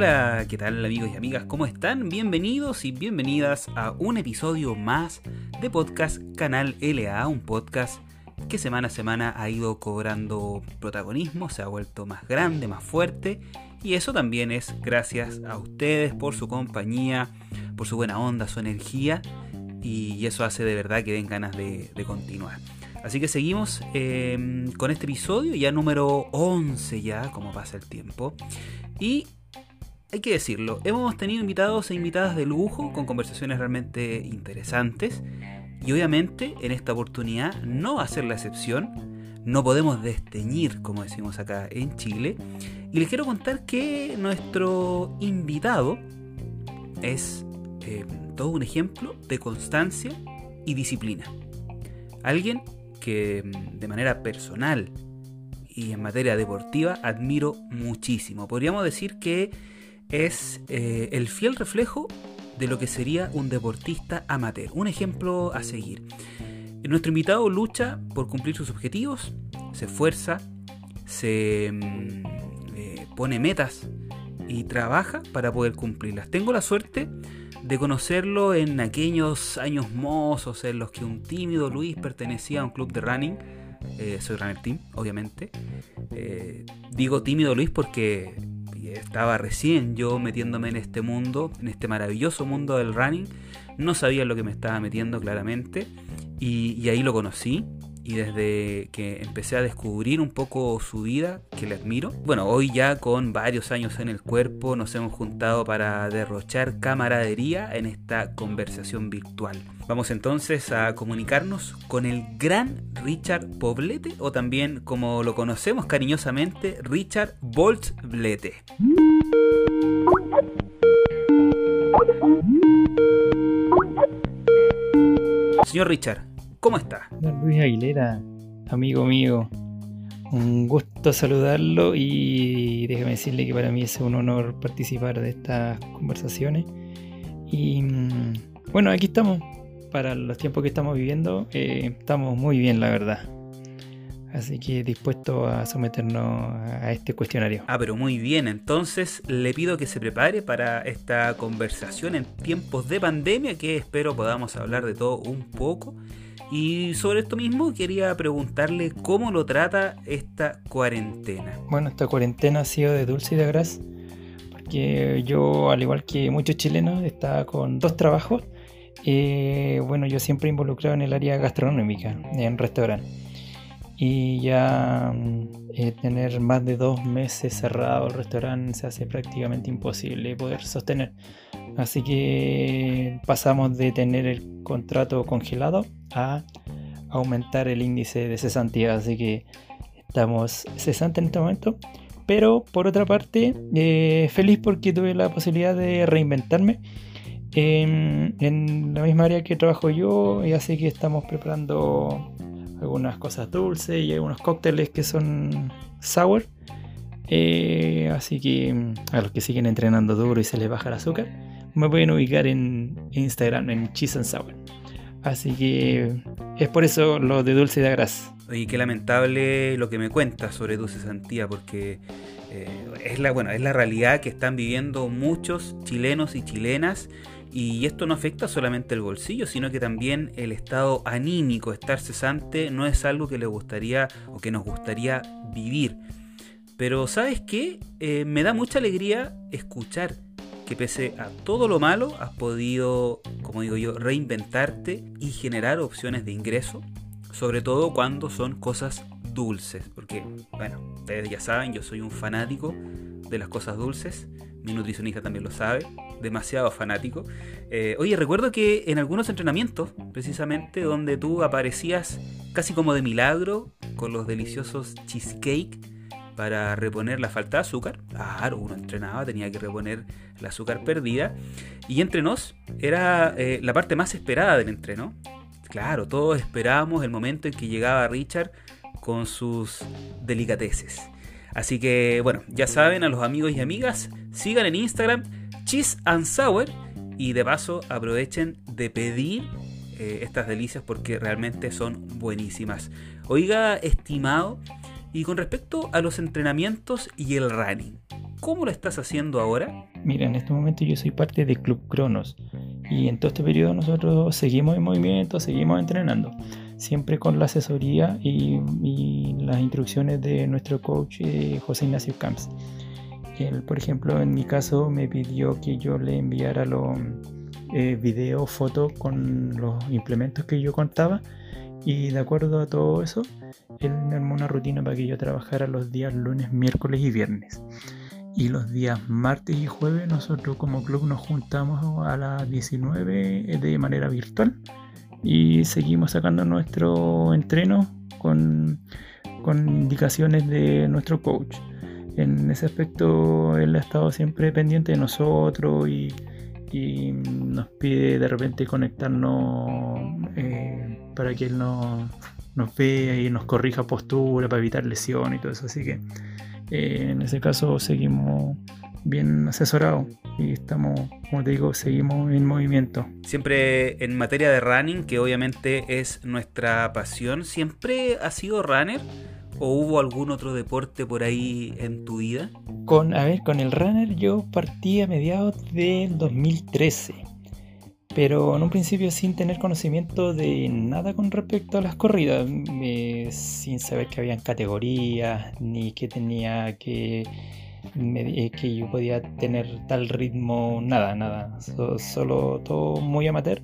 Hola, ¿qué tal amigos y amigas? ¿Cómo están? Bienvenidos y bienvenidas a un episodio más de podcast Canal LA, un podcast que semana a semana ha ido cobrando protagonismo, se ha vuelto más grande, más fuerte y eso también es gracias a ustedes por su compañía, por su buena onda, su energía y eso hace de verdad que den ganas de, continuar. Así que seguimos em, con este episodio, ya número 11 ya, como pasa el tiempo. Y hay que decirlo, hemos tenido invitados e invitadas de lujo con conversaciones realmente interesantes y obviamente en esta oportunidad no va a ser la excepción, no podemos desteñir como decimos acá en Chile y les quiero contar que nuestro invitado es eh, todo un ejemplo de constancia y disciplina. Alguien que mm, de manera personal y en materia deportiva admiro muchísimo. Podríamos decir que es eh, el fiel reflejo de lo que sería un deportista amateur, un ejemplo a seguir. Nuestro invitado lucha por cumplir sus objetivos, se esfuerza, se mm, eh, pone metas y trabaja para poder cumplirlas. Tengo la suerte de conocerlo en aquellos años mozos en los que un tímido Luis pertenecía a un club de running. Eh, soy runner team, obviamente. digo tímido Luis porque estaba recién yo metiéndome en este mundo, en este maravilloso mundo del running. No sabía lo que me estaba metiendo claramente y, ahí lo conocí. Y desde que empecé a descubrir un poco su vida, que le admiro. Bueno, hoy ya con varios años en el cuerpo nos hemos juntado para derrochar camaradería en esta conversación virtual. Vamos entonces a comunicarnos con el gran Richard Poblete, o también como lo conocemos cariñosamente, Richard Boltzblete. Señor Richard, ¿cómo está? Luis Aguilera, amigo mío, un gusto saludarlo y déjeme decirle que para mí es un honor participar de estas conversaciones. Y mm, bueno, aquí estamos, para los tiempos que estamos viviendo, eh, estamos muy bien, la verdad. Así que dispuesto a someternos a este cuestionario. Ah, pero muy bien. Entonces le pido que se prepare para esta conversación en tiempos de pandemia que espero podamos hablar de todo un poco. Y sobre esto mismo quería preguntarle cómo lo trata esta cuarentena. Bueno, esta cuarentena ha sido de dulce y de gras. Porque yo, al igual que muchos chilenos, estaba con dos trabajos eh, bueno, yo siempre involucrado en el área gastronómica, en restaurante. Y ya mm, eh, tener más de dos meses cerrado el restaurante se hace prácticamente imposible poder sostener. Así que pasamos de tener el contrato congelado a aumentar el índice de cesantía. Así que estamos cesantes en este momento. Pero por otra parte, eh, feliz porque tuve la posibilidad de reinventarme en, la misma área que trabajo yo, y así que estamos preparando algunas cosas dulces y algunos cócteles que son sour. Eh, así que a los que siguen entrenando duro y se les baja el azúcar, me pueden ubicar en Instagram en Cheese and Sour. Así que es por eso lo de dulce de grasa. Y qué lamentable lo que me cuentas sobre Dulce Santía, porque eh, es, la, bueno, es la realidad que están viviendo muchos chilenos y chilenas y esto no afecta solamente el bolsillo, sino que también el estado anímico, estar cesante, no es algo que le gustaría o que nos gustaría vivir. Pero sabes qué? Eh, me da mucha alegría escuchar que pese a todo lo malo has podido, como digo yo, reinventarte y generar opciones de ingreso, sobre todo cuando son cosas dulces, porque bueno, ustedes ya saben, yo soy un fanático de las cosas dulces, mi nutricionista también lo sabe, demasiado fanático. Eh, oye, recuerdo que en algunos entrenamientos, precisamente, donde tú aparecías casi como de milagro con los deliciosos cheesecake para reponer la falta de azúcar. Claro, uno entrenaba, tenía que reponer el azúcar perdida. Y entre nos era eh, la parte más esperada del entreno. Claro, todos esperábamos el momento en que llegaba Richard con sus delicateces. Así que, bueno, ya saben, a los amigos y amigas, sigan en Instagram Cheese and Sour y de paso aprovechen de pedir eh, estas delicias porque realmente son buenísimas. Oiga, estimado, y con respecto a los entrenamientos y el running, ¿Cómo lo estás haciendo ahora? Mira, en este momento yo soy parte de Club Cronos y en todo este periodo nosotros seguimos en movimiento, seguimos entrenando, siempre con la asesoría y, las instrucciones de nuestro coach eh, José Ignacio Camps. Él, por ejemplo, en mi caso me pidió que yo le enviara los eh, videos, fotos con los implementos que yo contaba y de acuerdo a todo eso, él me armó una rutina para que yo trabajara los días lunes, miércoles y viernes. Y los días martes y jueves nosotros como club nos juntamos a las 19 de manera virtual y seguimos sacando nuestro entreno con, con indicaciones de nuestro coach. En ese aspecto él ha estado siempre pendiente de nosotros y, y nos pide de repente conectarnos eh, para que él nos, nos vea y nos corrija postura para evitar lesión y todo eso. Así que eh, en ese caso seguimos bien asesorados y estamos, como te digo, seguimos en movimiento. Siempre en materia de running, que obviamente es nuestra pasión, ¿siempre has sido runner? ¿O hubo algún otro deporte por ahí en tu vida? Con, a ver, con el runner yo partí a mediados del 2013 pero en un principio sin tener conocimiento de nada con respecto a las corridas, sin saber que habían categorías, ni que tenía que, eh, que yo podía tener tal ritmo, nada, nada, solo todo muy amateur.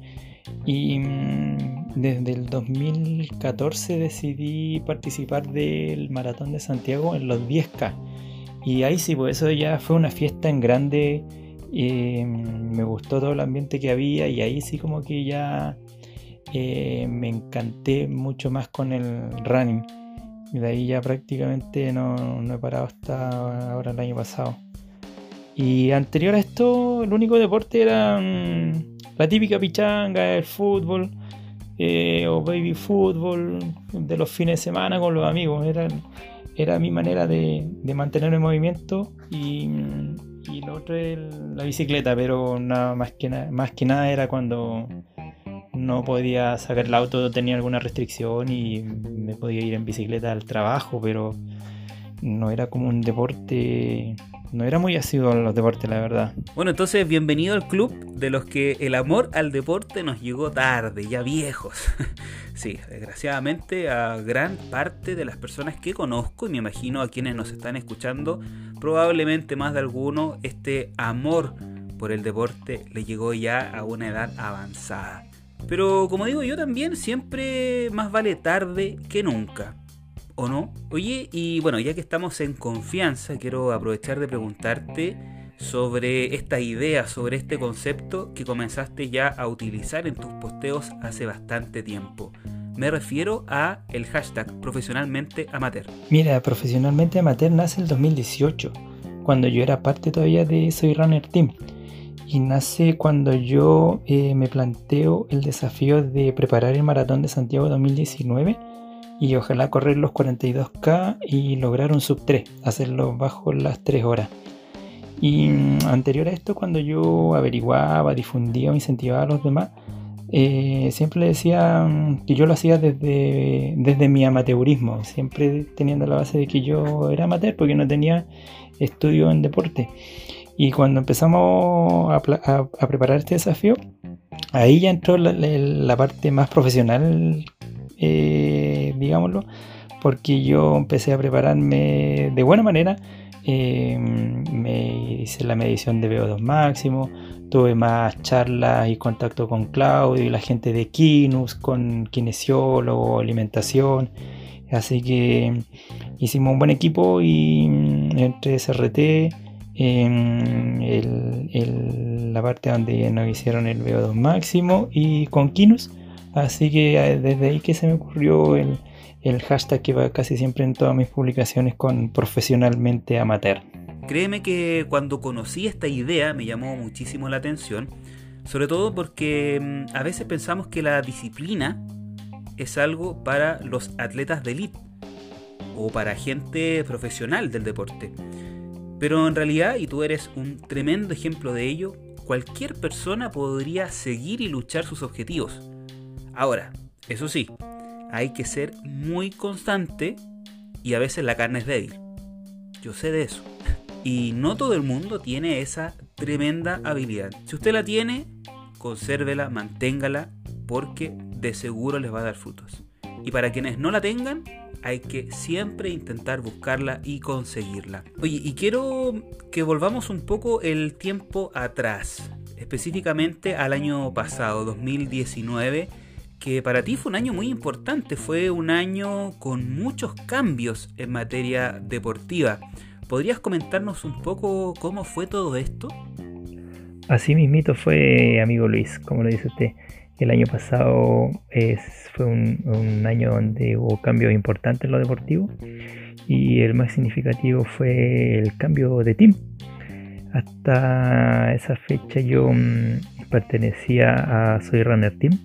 Y mm, desde el 2014 decidí participar del Maratón de Santiago en los 10K. Y ahí sí, pues eso ya fue una fiesta en grande y me gustó todo el ambiente que había y ahí sí como que ya eh, me encanté mucho más con el running. Y de ahí ya prácticamente no, he parado hasta ahora el año pasado. Y anterior a esto, el único deporte era mm, la típica pichanga, el fútbol eh, o baby fútbol de los fines de semana con los amigos. Era, era mi manera de, de mantenerme en movimiento y, y lo otro es la bicicleta, pero nada más que más que nada era cuando no podía sacar el auto, tenía alguna restricción y me podía ir en bicicleta al trabajo, pero no era como un deporte, no era muy asiduo a los deportes, la verdad. Bueno, entonces bienvenido al club de los que el amor al deporte nos llegó tarde, ya viejos. sí, desgraciadamente a gran parte de las personas que conozco y me imagino a quienes nos están escuchando, probablemente más de alguno, este amor por el deporte le llegó ya a una edad avanzada. Pero como digo yo también, siempre más vale tarde que nunca. ¿O no? Oye, y bueno, ya que estamos en confianza, quiero aprovechar de preguntarte sobre esta idea, sobre este concepto que comenzaste ya a utilizar en tus posteos hace bastante tiempo. Me refiero a el hashtag profesionalmente amateur. Mira, profesionalmente amateur nace el 2018, cuando yo era parte todavía de Soy Runner Team. Y nace cuando yo eh, me planteo el desafío de preparar el maratón de Santiago 2019 y ojalá correr los 42K y lograr un sub 3, hacerlo bajo las 3 horas. Y mm, anterior a esto, cuando yo averiguaba, difundía o incentivaba a los demás, eh, siempre decía mm, que yo lo hacía desde, desde mi amateurismo, siempre teniendo la base de que yo era amateur porque no tenía estudio en deporte. Y cuando empezamos a, preparar este desafío, ahí ya entró la parte más profesional eh, digámoslo, porque yo empecé a prepararme de buena manera. Eh, me hice la medición de VO2 máximo, tuve más charlas y contacto con Claudio y la gente de Kinus, con kinesiólogo, alimentación. Así que hicimos un buen equipo y mm, entre SRT, en la parte donde nos hicieron el VO2 máximo y con Kinus Así que eh, desde ahí que se me ocurrió el, hashtag que va casi siempre en todas mis publicaciones con profesionalmente amateur. Créeme que cuando conocí esta idea me llamó muchísimo la atención, sobre todo porque mm, a veces pensamos que la disciplina es algo para los atletas de élite o para gente profesional del deporte. Pero en realidad, y tú eres un tremendo ejemplo de ello, cualquier persona podría seguir y luchar sus objetivos. Ahora, eso sí, hay que ser muy constante y a veces la carne es débil. Yo sé de eso. y no todo el mundo tiene esa tremenda habilidad. Si usted la tiene, consérvela, manténgala, porque de seguro les va a dar frutos. Y para quienes no la tengan, hay que siempre intentar buscarla y conseguirla. Oye, y quiero que volvamos un poco el tiempo atrás, específicamente al año pasado, 2019, que para ti fue un año muy importante, fue un año con muchos cambios en materia deportiva. ¿Podrías comentarnos un poco cómo fue todo esto? Así mismito fue, amigo Luis, como lo dice usted. El año pasado fue un, año donde hubo cambios importantes en lo deportivo y el más significativo fue el cambio de team. Hasta esa fecha yo mm, pertenecía a Soy Runner Team,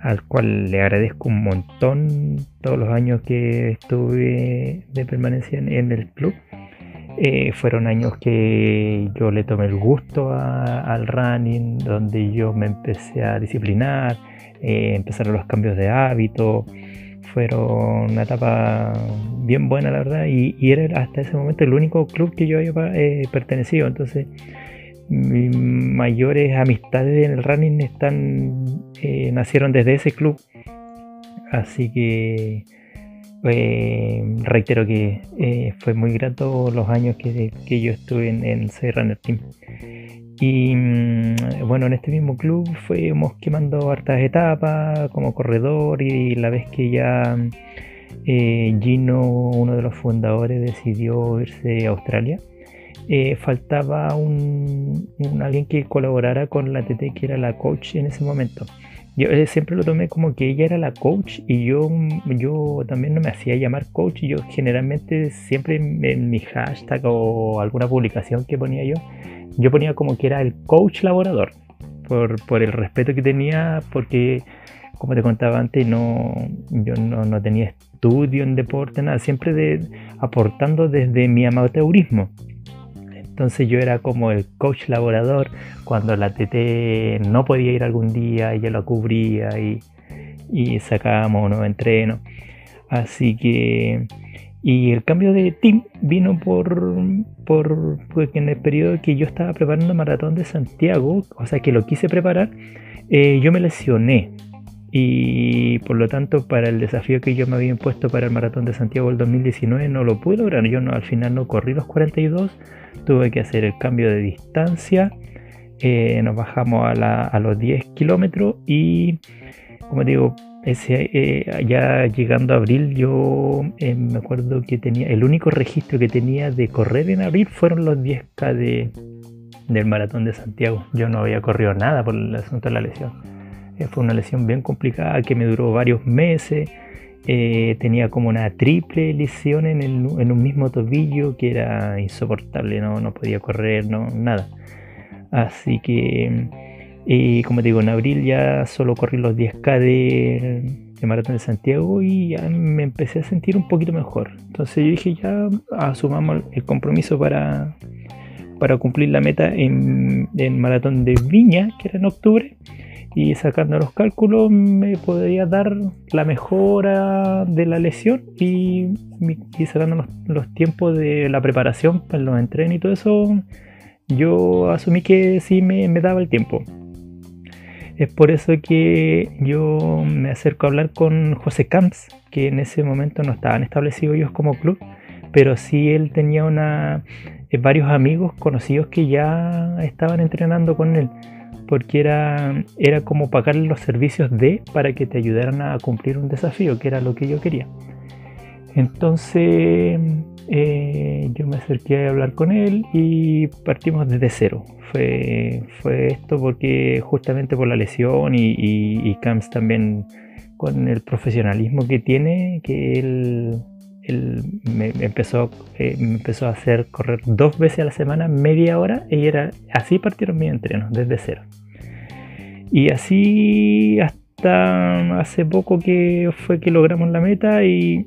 al cual le agradezco un montón todos los años que estuve de permanencia en el club. Eh, fueron años que yo le tomé el gusto al running, donde yo me empecé a disciplinar, eh, empezaron los cambios de hábito, fueron una etapa bien buena la verdad y, era hasta ese momento el único club que yo había eh, pertenecido, entonces mis mayores amistades en el running están nacieron desde ese club, así que reitero que eh, fue muy grato los años que, yo estuve en, el Runner Team. Y mm, bueno, en este mismo club fuimos quemando hartas etapas como corredor y la vez que ya eh, Gino, uno de los fundadores, decidió irse a Australia, eh, faltaba un, alguien que colaborara con la TT que era la coach en ese momento. Yo eh, siempre lo tomé como que ella era la coach y yo, yo también no me hacía llamar coach. Yo generalmente siempre en mi hashtag o alguna publicación que ponía yo, yo ponía como que era el coach laborador. Por, por el respeto que tenía, porque como te contaba antes, no, yo no, no tenía estudio en deporte, nada, siempre de, aportando desde mi amateurismo. Entonces yo era como el coach laborador cuando la TT no podía ir algún día, ella lo cubría y, sacábamos unos entrenos. Así que... Y el cambio de team vino por, por porque en el periodo que yo estaba preparando el maratón de Santiago, o sea que lo quise preparar, eh, yo me lesioné. Y por lo tanto, para el desafío que yo me había impuesto para el maratón de Santiago del 2019, no lo pude lograr. Yo no, al final no corrí los 42, tuve que hacer el cambio de distancia, eh, nos bajamos a, los 10 kilómetros y como digo, ese, eh, ya llegando a abril yo eh, me acuerdo que tenía, el único registro que tenía de correr en abril fueron los 10K de, del maratón de Santiago. Yo no había corrido nada por el asunto de la lesión. Fue una lesión bien complicada que me duró varios meses. Eh, tenía como una triple lesión en, en, un mismo tobillo que era insoportable, no, no podía correr, no, nada. Así que, y como te digo, en abril ya solo corrí los 10K de, de Maratón de Santiago y ya me empecé a sentir un poquito mejor. Entonces yo dije, ya asumamos el compromiso para, para cumplir la meta en, en Maratón de Viña, que era en octubre y sacando los cálculos me podría dar la mejora de la lesión y, sacando los, tiempos de la preparación para los entrenos y todo eso, yo asumí que sí me, daba el tiempo. Es por eso que yo me acerco a hablar con José Camps, que en ese momento no estaban establecidos ellos como club, pero sí él tenía una, eh, varios amigos conocidos que ya estaban entrenando con él porque era, era como pagarle los servicios de para que te ayudaran a cumplir un desafío, que era lo que yo quería. Entonces eh, yo me acerqué a hablar con él y partimos desde cero. Fue, fue esto porque justamente por la lesión y, y, y Camps también con el profesionalismo que tiene, que él él me empezó, eh, me empezó a hacer correr dos veces a la semana, media hora, y era así partieron mis entrenos, desde cero. Y así hasta hace poco que fue que logramos la meta, y,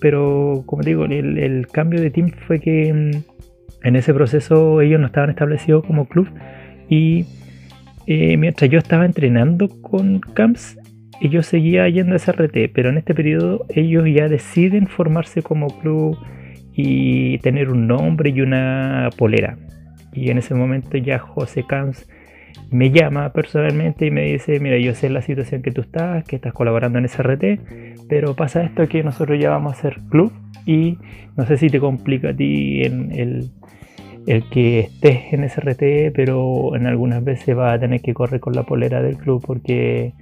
pero como digo, el, cambio de team fue que mm, en ese proceso ellos no estaban establecidos como club, y eh, mientras yo estaba entrenando con Camps, yo seguía yendo a SRT, pero en este periodo ellos ya deciden formarse como club y tener un nombre y una polera. Y en ese momento ya José Camps me llama personalmente y me dice, mira, yo sé la situación que tú estás, que estás colaborando en SRT, pero pasa esto que nosotros ya vamos a ser club y no sé si te complica a ti en el, el que estés en SRT, pero en algunas veces va a tener que correr con la polera del club porque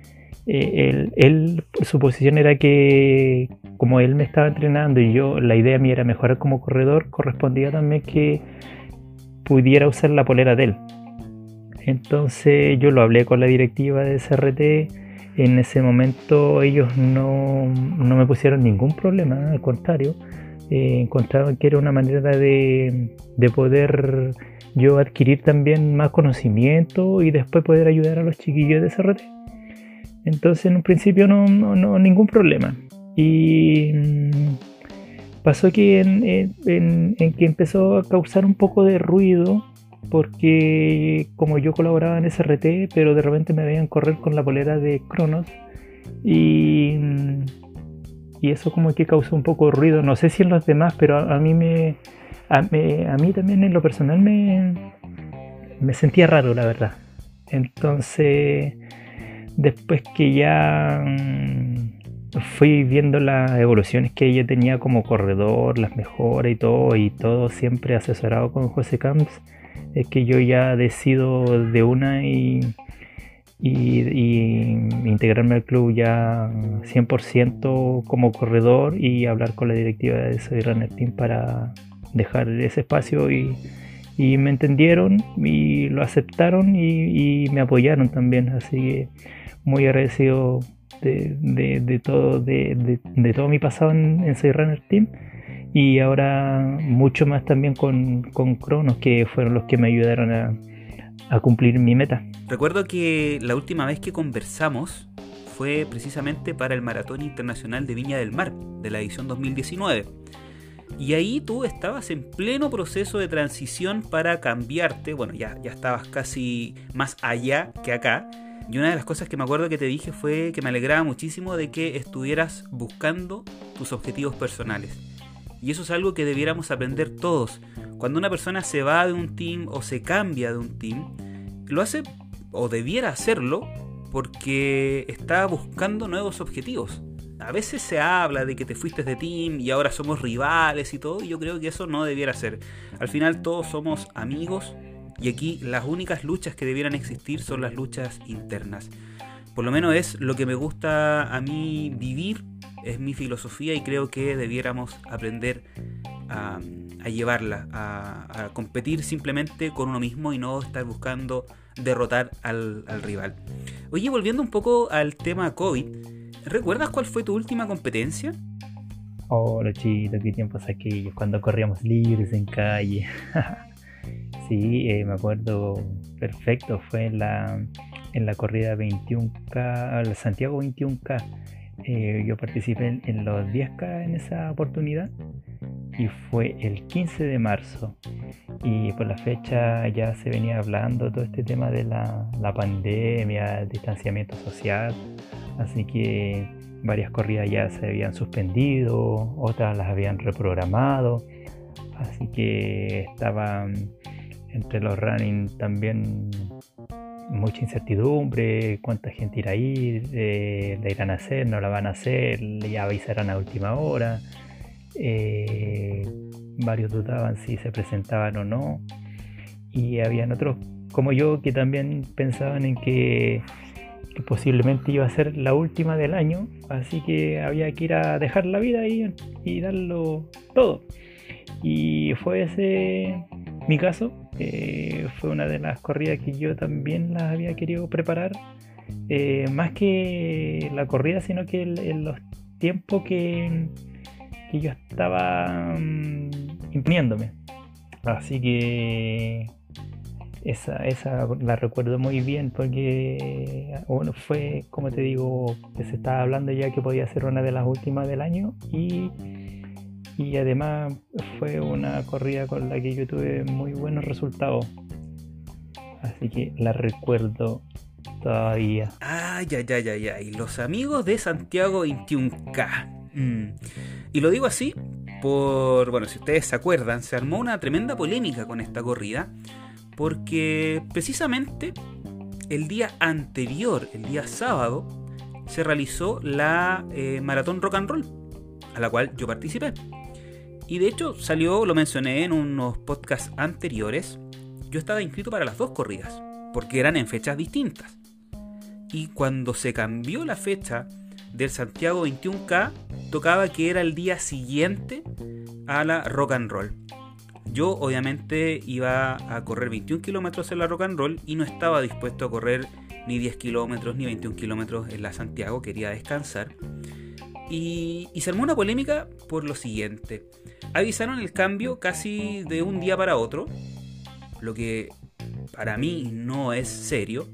eh, él, su posición era que como él me estaba entrenando y yo la idea mía era mejorar como corredor, correspondía también que pudiera usar la polera de él. Entonces yo lo hablé con la directiva de SRT. En ese momento ellos no, me pusieron ningún problema, al contrario, eh, encontraban que era una manera de, de poder yo adquirir también más conocimiento y después poder ayudar a los chiquillos de SRT. Entonces en un principio no, no, ningún problema. Y mm, pasó que en, que empezó a causar un poco de ruido porque como yo colaboraba en SRT, pero de repente me veían correr con la polera de Cronos y, mm, y eso como que causó un poco de ruido. No sé si en los demás, pero a, mí me a, a, mí también en lo personal me, me sentía raro, la verdad. Entonces después que ya mm, fui viendo las evoluciones que ella tenía como corredor, las mejoras y todo, y todo siempre asesorado con José Camps, es que yo ya decido de una y, integrarme al club ya 100% como corredor y hablar con la directiva de Soy Runner Team para dejar ese espacio y, me entendieron y lo aceptaron y, y me apoyaron también, así que muy agradecido de, todo, de, todo mi pasado en, en Runner Team y ahora mucho más también con, con Cronos, que fueron los que me ayudaron a, a cumplir mi meta. Recuerdo que la última vez que conversamos fue precisamente para el Maratón Internacional de Viña del Mar, de la edición 2019. Y ahí tú estabas en pleno proceso de transición para cambiarte, bueno, ya, ya estabas casi más allá que acá, y una de las cosas que me acuerdo que te dije fue que me alegraba muchísimo de que estuvieras buscando tus objetivos personales. Y eso es algo que debiéramos aprender todos. Cuando una persona se va de un team o se cambia de un team, lo hace o debiera hacerlo porque está buscando nuevos objetivos. A veces se habla de que te fuiste de team y ahora somos rivales y todo, y yo creo que eso no debiera ser. Al final todos somos amigos y aquí las únicas luchas que debieran existir son las luchas internas. Por lo menos es lo que me gusta a mí vivir, es mi filosofía y creo que debiéramos aprender a, llevarla, a, competir simplemente con uno mismo y no estar buscando derrotar al, rival. Oye, volviendo un poco al tema COVID, ¿recuerdas cuál fue tu última competencia? Oh, chito, qué tiempos aquellos, cuando corríamos libres en calle. Sí, eh, me acuerdo perfecto, fue en la, en la corrida 21K, la Santiago 21K. Eh, yo participé en, los 10K en esa oportunidad y fue el 15 de marzo. Y por la fecha ya se venía hablando todo este tema de la, la pandemia, el distanciamiento social, así que varias corridas ya se habían suspendido, otras las habían reprogramado, así que estaban entre los running también mucha incertidumbre, cuánta gente irá a ir, eh, la irán a hacer, no la van a hacer, ya avisarán a última hora. Eh, varios dudaban si se presentaban o no. Y habían otros como yo que también pensaban en que, posiblemente iba a ser la última del año, así que había que ir a dejar la vida ahí y darlo todo. Y fue ese mi caso, fue una de las corridas que yo también las había querido preparar. Eh, más que la corrida, sino que en los tiempos que, que yo estaba um, imponiéndome. Así que esa, esa la recuerdo muy bien porque bueno, fue, como te digo, se estaba hablando ya que podía ser una de las últimas del año y y además fue una corrida con la que yo tuve muy buenos resultados. Así que la recuerdo todavía. Ah, ya, ya, ya, ya. Y los amigos de Santiago 21K. Mm. Y lo digo así por, bueno, si ustedes se acuerdan, se armó una tremenda polémica con esta corrida, porque precisamente el día anterior, el día sábado, se realizó la eh, Maratón Rock and Roll, a la cual yo participé. Y de hecho salió, lo mencioné en unos podcasts anteriores, yo estaba inscrito para las dos corridas, porque eran en fechas distintas. Y cuando se cambió la fecha del Santiago 21K, tocaba que era el día siguiente a la rock and roll. Yo obviamente iba a correr 21 kilómetros en la rock and roll y no estaba dispuesto a correr ni 10 kilómetros ni 21 kilómetros en la Santiago, quería descansar. Y, y se armó una polémica por lo siguiente. Avisaron el cambio casi de un día para otro, lo que para mí no es serio,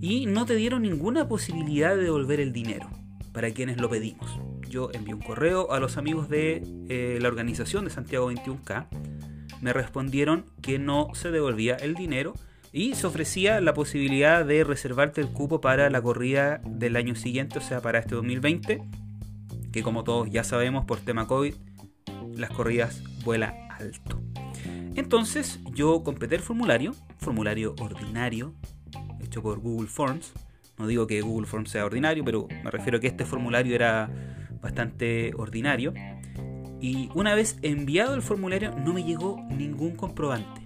y no te dieron ninguna posibilidad de devolver el dinero para quienes lo pedimos yo envié un correo a los amigos de eh, la organización de Santiago 21K. Me respondieron que no se devolvía el dinero y se ofrecía la posibilidad de reservarte el cupo para la corrida del año siguiente, o sea, para este 2020, que como todos ya sabemos por tema COVID, las corridas vuelan alto. Entonces yo completé el formulario, formulario ordinario, hecho por Google Forms. No digo que Google Forms sea ordinario, pero me refiero a que este formulario era bastante ordinario. Y una vez enviado el formulario no me llegó ningún comprobante.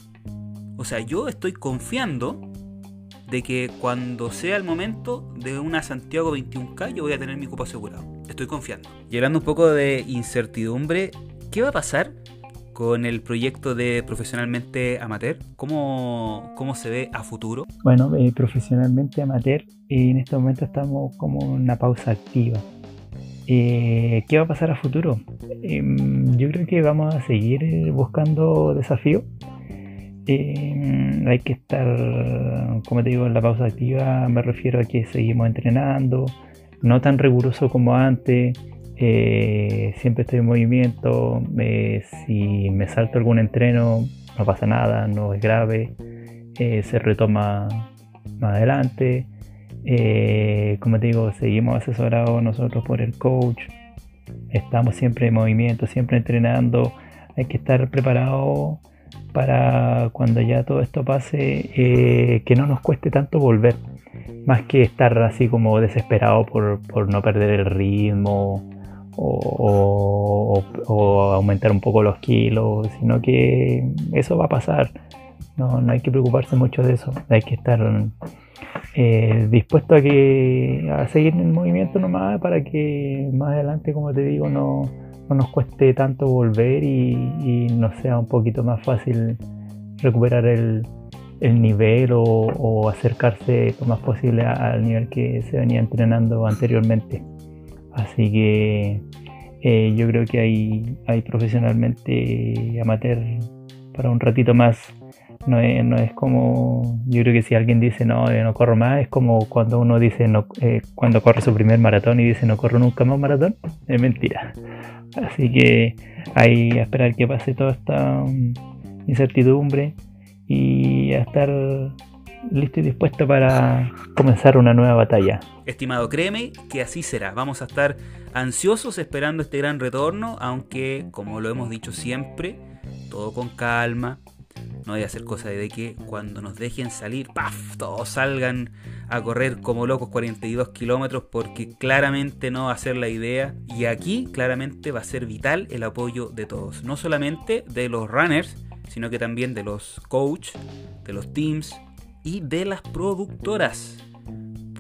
O sea, yo estoy confiando de que cuando sea el momento de una Santiago 21K yo voy a tener mi cupo asegurado. Estoy confiando. Y hablando un poco de incertidumbre, ¿qué va a pasar con el proyecto de Profesionalmente Amateur? ¿Cómo, cómo se ve a futuro? Bueno, eh, Profesionalmente Amateur, en este momento estamos como en una pausa activa. Eh, ¿Qué va a pasar a futuro? Em, yo creo que vamos a seguir eh, buscando desafíos. Em, hay que estar, como te digo, en la pausa activa me refiero a que seguimos entrenando, no tan riguroso como antes. Eh, siempre estoy en movimiento. si me salto algún entreno, no pasa nada, no es grave. se retoma más adelante. Eh, como te digo, seguimos asesorados nosotros por el coach. Estamos siempre en movimiento, siempre entrenando. Hay que estar preparado para cuando ya todo esto pase, eh, que no nos cueste tanto volver. Más que estar así como desesperado por, no perder el ritmo o, aumentar un poco los kilos, sino que eso va a pasar. No, no hay que preocuparse mucho de eso. Hay que estar eh, dispuesto a que a seguir en movimiento nomás para que más adelante, como te digo, no, nos cueste tanto volver y, nos sea un poquito más fácil recuperar el, nivel o, acercarse lo más posible al nivel que se venía entrenando anteriormente. Así que eh, yo creo que hay, hay profesionalmente amateur para un ratito más no es, no es como, yo creo que si alguien dice no, no corro más, es como cuando uno dice no, eh, cuando corre su primer maratón y dice no corro nunca más maratón, es mentira. Así que hay a esperar que pase toda esta um, incertidumbre y a estar listo y dispuesto para comenzar una nueva batalla. Estimado, créeme que así será. Vamos a estar ansiosos esperando este gran retorno, aunque como lo hemos dicho siempre, todo con calma, no a hacer cosa de que cuando nos dejen salir, ¡paf! Todos salgan a correr como locos 42 kilómetros porque claramente no va a ser la idea. Y aquí claramente va a ser vital el apoyo de todos. No solamente de los runners, sino que también de los coach, de los teams y de las productoras.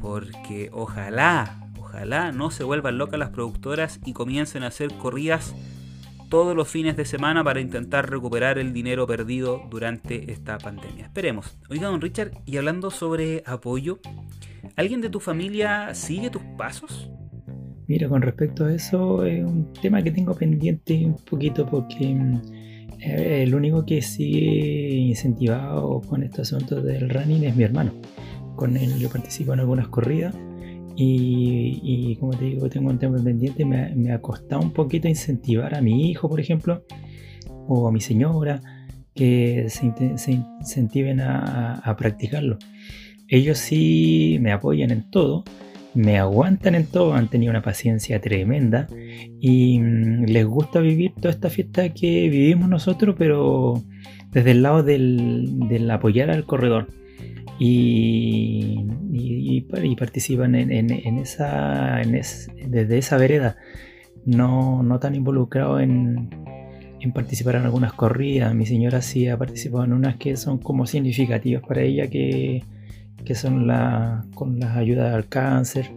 Porque ojalá, ojalá no se vuelvan locas las productoras y comiencen a hacer corridas todos los fines de semana para intentar recuperar el dinero perdido durante esta pandemia. Esperemos. Oiga, don Richard, y hablando sobre apoyo, ¿alguien de tu familia sigue tus pasos? Mira, con respecto a eso, es un tema que tengo pendiente un poquito porque mm, el único que sigue incentivado con este asunto del running es mi hermano. Con él yo participo en algunas corridas y, como te digo, tengo un tema pendiente, me, ha costado un poquito incentivar a mi hijo, por ejemplo, o a mi señora, que se, incentiven a, practicarlo. ellos sí me apoyan en todo, me aguantan en todo, han tenido una paciencia tremenda y mm, les gusta vivir toda esta fiesta que vivimos nosotros, pero desde el lado del, apoyar al corredor. Y, participan en, esa, desde esa vereda, no, no tan involucrado en, en participar en algunas corridas. Mi señora sí ha participado en unas que son como significativas para ella, que que son la, con las ayudas al cáncer,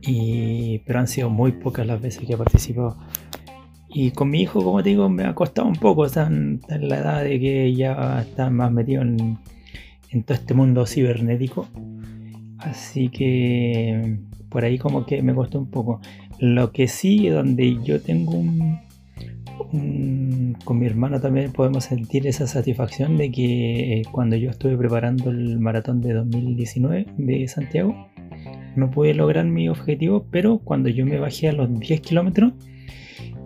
y, pero han sido muy pocas las veces que he participado. Y con mi hijo, como te digo, me ha costado un poco, está en, la edad de que ya está más metido en, en todo este mundo cibernético. Así que por ahí como que me costó un poco. Lo que sí, donde yo tengo un, con mi hermano también podemos sentir esa satisfacción de que eh, cuando yo estuve preparando el maratón de 2019 de Santiago, no pude lograr mi objetivo, pero cuando yo me bajé a los 10 kilómetros,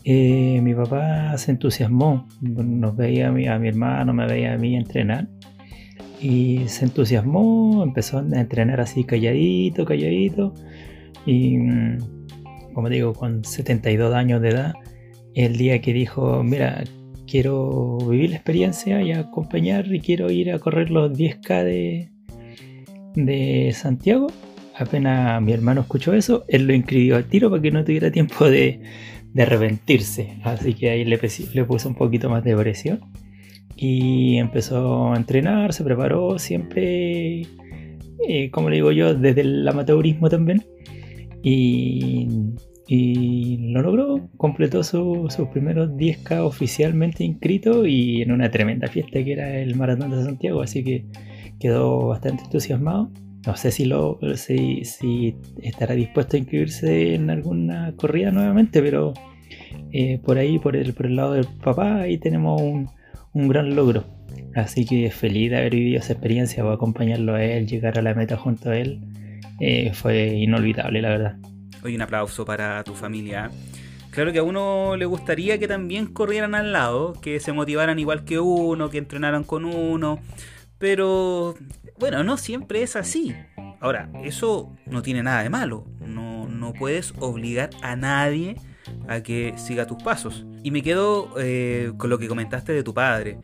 eh, mi papá se entusiasmó, nos veía a mi, a mi hermano, me veía a mí entrenar y se entusiasmó, empezó a entrenar así calladito, calladito y mm, como digo, con 72 años de edad, el día que dijo, mira, quiero vivir la experiencia y acompañar y quiero ir a correr los 10K de, de Santiago. Apenas mi hermano escuchó eso, él lo inscribió al tiro para que no tuviera tiempo de, arrepentirse. Así que ahí le, le puso un poquito más de presión. Y empezó a entrenar, se preparó siempre, eh, como le digo yo, desde el amateurismo también. Y y lo logró, completó sus primeros 10K oficialmente inscrito y en una tremenda fiesta que era el Maratón de Santiago, así que quedó bastante entusiasmado. No sé si, lo, si, si estará dispuesto a inscribirse en alguna corrida nuevamente, pero eh, por ahí, por el, por el lado del papá, ahí tenemos un, un gran logro. Así que feliz de haber vivido esa experiencia, voy a acompañarlo a él, llegar a la meta junto a él. Eh, fue inolvidable, la verdad. Hoy un aplauso para tu familia. Claro que a uno le gustaría que también corrieran al lado, que se motivaran igual que uno, que entrenaran con uno, pero bueno, no siempre es así. Ahora, eso no tiene nada de malo, no, no puedes obligar a nadie a que siga tus pasos. Y me quedo eh, con lo que comentaste de tu padre.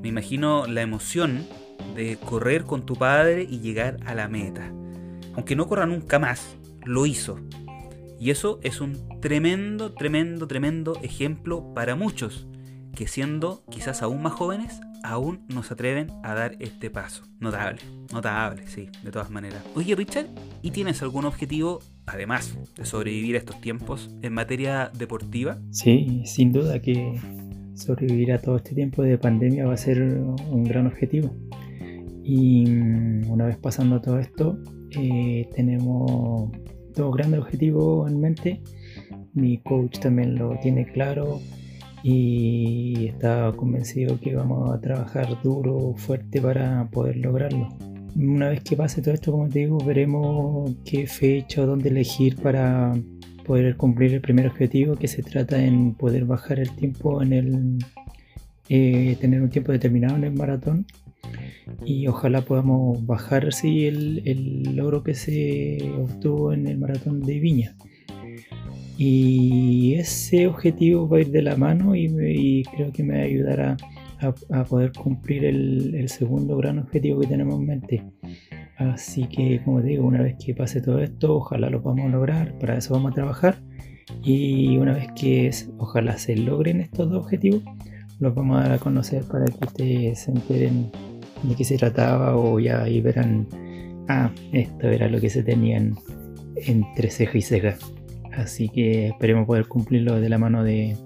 Me imagino la emoción de correr con tu padre y llegar a la meta. Aunque no corra nunca más, lo hizo. Y eso es un tremendo, tremendo, tremendo ejemplo para muchos que siendo quizás aún más jóvenes, aún no se atreven a dar este paso. Notable, notable, sí, de todas maneras. Oye Richard, ¿y tienes algún objetivo, además de sobrevivir a estos tiempos, en materia deportiva? Sí, sin duda que sobrevivir a todo este tiempo de pandemia va a ser un gran objetivo. Y mm, una vez pasando todo esto, eh, tenemos dos grandes objetivos en mente. Mi coach también lo tiene claro y está convencido que vamos a trabajar duro, fuerte para poder lograrlo. Una vez que pase todo esto, como te digo, veremos qué fecha o dónde elegir para poder cumplir el primer objetivo, que se trata en poder bajar el tiempo en el... Eh, tener un tiempo determinado en el maratón y ojalá podamos bajar así el, logro que se obtuvo en el maratón de Viña. Y ese objetivo va a ir de la mano y, creo que me ayudará a, poder cumplir el, segundo gran objetivo que tenemos en mente. Así que, como digo, una vez que pase todo esto, ojalá lo podamos lograr, para eso vamos a trabajar. Y una vez que ojalá se logren estos dos objetivos, los vamos a dar a conocer para que ustedes se enteren de qué se trataba o ya ahí verán, ah, esto era lo que se tenían entre ceja y ceja. Así que esperemos poder cumplirlo de la mano de,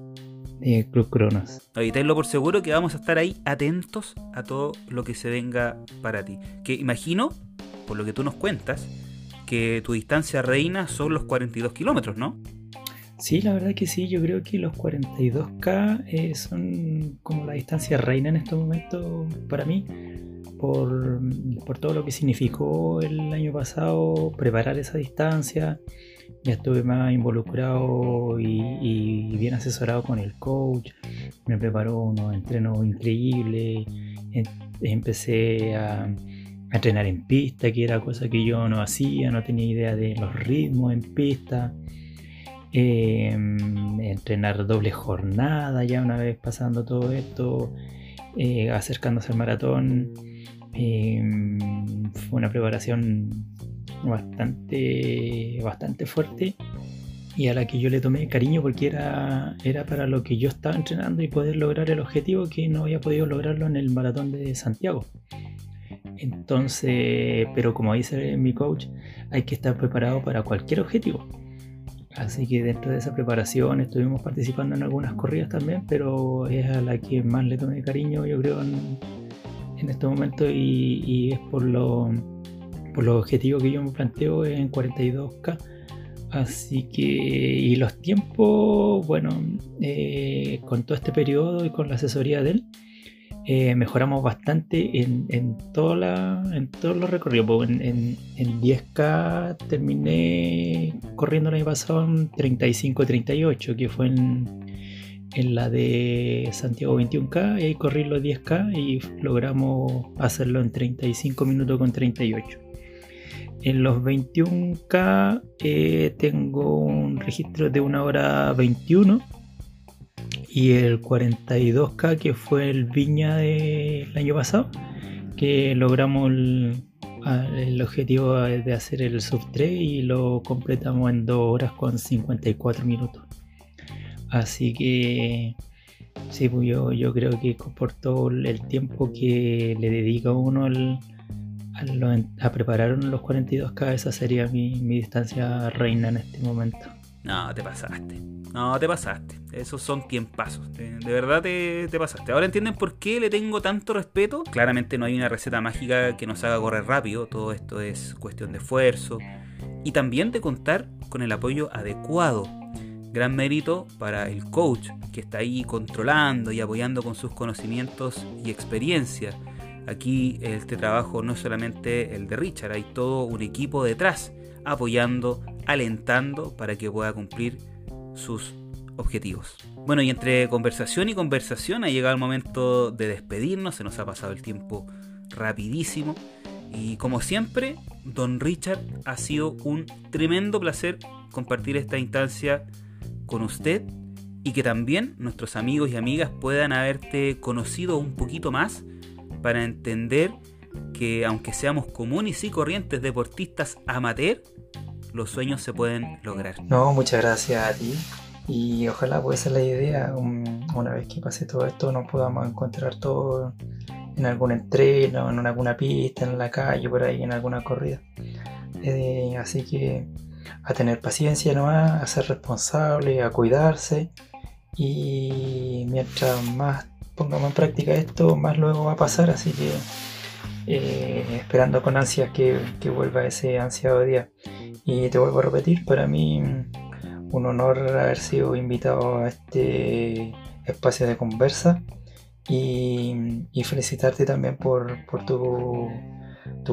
de Club Cronos. tenlo por seguro que vamos a estar ahí atentos a todo lo que se venga para ti. Que imagino, por lo que tú nos cuentas, que tu distancia reina son los 42 kilómetros, ¿no? Sí, la verdad que sí, yo creo que los 42K eh, son como la distancia reina en estos momentos para mí por, todo lo que significó el año pasado preparar esa distancia. Ya estuve más involucrado y, bien asesorado con el coach. Me preparó unos entrenos increíbles. Empecé a, entrenar en pista, que era cosa que yo no hacía, no tenía idea de los ritmos en pista. Em, entrenar doble jornada ya una vez pasando todo esto, eh, acercándose al maratón. Em, fue una preparación bastante, bastante fuerte y a la que yo le tomé cariño porque era, era para lo que yo estaba entrenando y poder lograr el objetivo que no había podido lograrlo en el maratón de Santiago. Entonces, pero como dice mi coach, hay que estar preparado para cualquier objetivo. Así que dentro de esa preparación estuvimos participando en algunas corridas también, pero es a la que más le tomé cariño, yo creo, en, este momento y, es por lo, por los objetivos que yo me planteo en 42K. Así que, y los tiempos, bueno, eh, con todo este periodo y con la asesoría de él, eh, mejoramos bastante en, todos los recorridos. Pues, en, en, 10K terminé corriendo el año pasado en 35-38, que fue en, en la de Santiago 21K, y ahí corrí los 10K y logramos hacerlo en 35 minutos con 38. En los 21K eh, tengo un registro de 1 hora 21 y el 42K que fue el Viña del año pasado, que logramos el, objetivo de hacer el sub 3 y lo completamos en 2 horas con 54 minutos. Así que sí, pues yo, yo creo que por todo el tiempo que le dedica uno a, preparar los 42K, esa sería mi distancia reina en este momento. No, te pasaste. No, te pasaste. Esos son tiempazos. De, de verdad te, te, pasaste. Ahora entienden por qué le tengo tanto respeto. Claramente no hay una receta mágica que nos haga correr rápido. Todo esto es cuestión de esfuerzo. Y también de contar con el apoyo adecuado. Gran mérito para el coach que está ahí controlando y apoyando con sus conocimientos y experiencia. Aquí este trabajo no es solamente el de Richard, hay todo un equipo detrás apoyando, alentando para que pueda cumplir sus objetivos. Bueno, y entre conversación y conversación ha llegado el momento de despedirnos, se nos ha pasado el tiempo rapidísimo. Y como siempre, don Richard, ha sido un tremendo placer compartir esta instancia con usted y que también nuestros amigos y amigas puedan haberte conocido un poquito más para entender que aunque seamos comunes y corrientes deportistas amateur, los sueños se pueden lograr. No, muchas gracias a ti. Y ojalá pueda ser la idea, una vez que pase todo esto, nos podamos encontrar todos en algún entreno, en alguna pista, en la calle, por ahí, en alguna corrida. Eh, así que a tener paciencia nomás, a ser responsable, a cuidarse. Y mientras más pongamos en práctica esto, más luego va a pasar. Así que eh, esperando con ansias que, que vuelva ese ansiado día. Y te vuelvo a repetir, para mí un honor haber sido invitado a este espacio de conversa y, felicitarte también por, tu,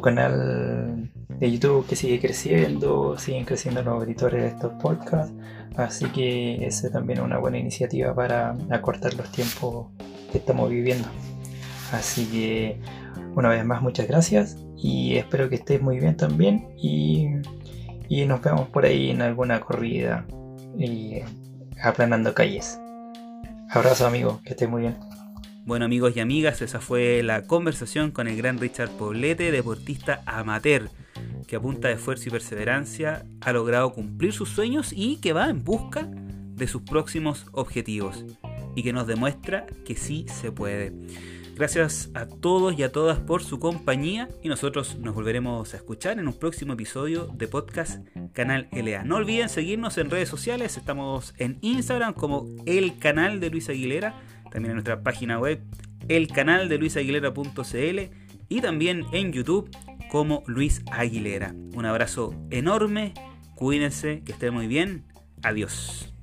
canal de YouTube que sigue creciendo, siguen creciendo los auditores de estos podcasts, así que esa también es una buena iniciativa para acortar los tiempos que estamos viviendo. Así que una vez más muchas gracias y espero que estés muy bien también y y nos vemos por ahí en alguna corrida y aplanando calles. Abrazo amigo, que esté muy bien. Bueno amigos y amigas, esa fue la conversación con el gran Richard Poblete, deportista amateur, que a punta de esfuerzo y perseverancia ha logrado cumplir sus sueños y que va en busca de sus próximos objetivos y que nos demuestra que sí se puede. Gracias a todos y a todas por su compañía y nosotros nos volveremos a escuchar en un próximo episodio de podcast Canal LA. No olviden seguirnos en redes sociales, estamos en Instagram como el canal de Luis Aguilera, también en nuestra página web el canal de luisaguilera.cl y también en YouTube como Luis Aguilera. Un abrazo enorme, cuídense, que estén muy bien, adiós.